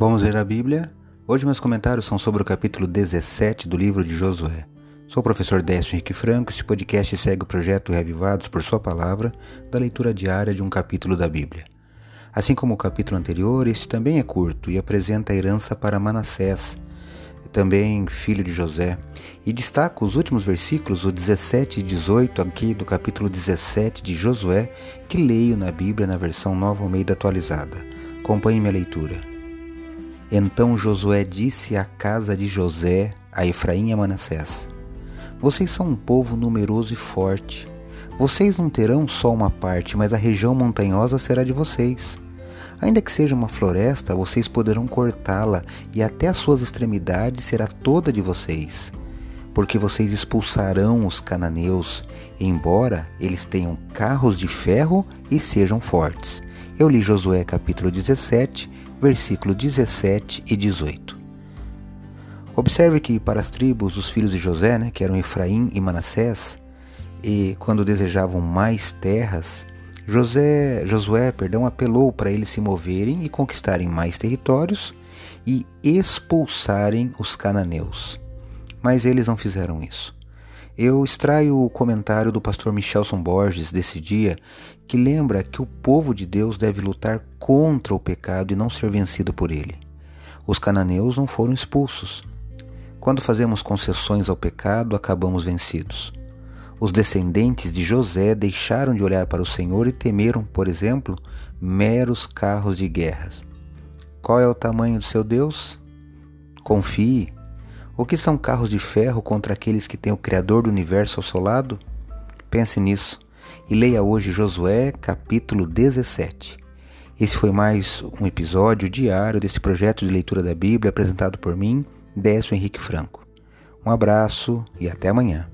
Vamos ler a Bíblia? Hoje meus comentários são sobre o capítulo 17 do livro de Josué. Sou o professor Décio Henrique Franco e este podcast segue o projeto Reavivados por Sua Palavra, da leitura diária de um capítulo da Bíblia. Assim como o capítulo anterior, este também é curto e apresenta a herança para Manassés, também filho de José, e destaco os últimos versículos, o 17 e 18 aqui do capítulo 17 de Josué, que leio na Bíblia na versão Nova Almeida atualizada. Acompanhe minha leitura. Então Josué disse à casa de José, a Efraim e a Manassés: Vocês são um povo numeroso e forte. Vocês não terão só uma parte, mas a região montanhosa será de vocês. Ainda que seja uma floresta, vocês poderão cortá-la e até as suas extremidades será toda de vocês. Porque vocês expulsarão os cananeus, embora eles tenham carros de ferro e sejam fortes. Eu li Josué capítulo 17, versículo 17 e 18. Observe que para as tribos dos filhos de José, né, que eram Efraim e Manassés, e quando desejavam mais terras, José, Josué perdão, apelou para eles se moverem e conquistarem mais territórios e expulsarem os cananeus. Mas eles não fizeram isso. Eu extraio o comentário do pastor Michelson Borges desse dia, que lembra que o povo de Deus deve lutar contra o pecado e não ser vencido por ele. Os cananeus não foram expulsos. Quando fazemos concessões ao pecado, acabamos vencidos. Os descendentes de José deixaram de olhar para o Senhor e temeram, por exemplo, meros carros de guerras. Qual é o tamanho do seu Deus? Confie, o que são carros de ferro contra aqueles que têm o Criador do universo ao seu lado? Pense nisso e leia hoje Josué capítulo 17. Esse foi mais um episódio diário desse projeto de leitura da Bíblia apresentado por mim, Décio Henrique Franco. Um abraço e até amanhã.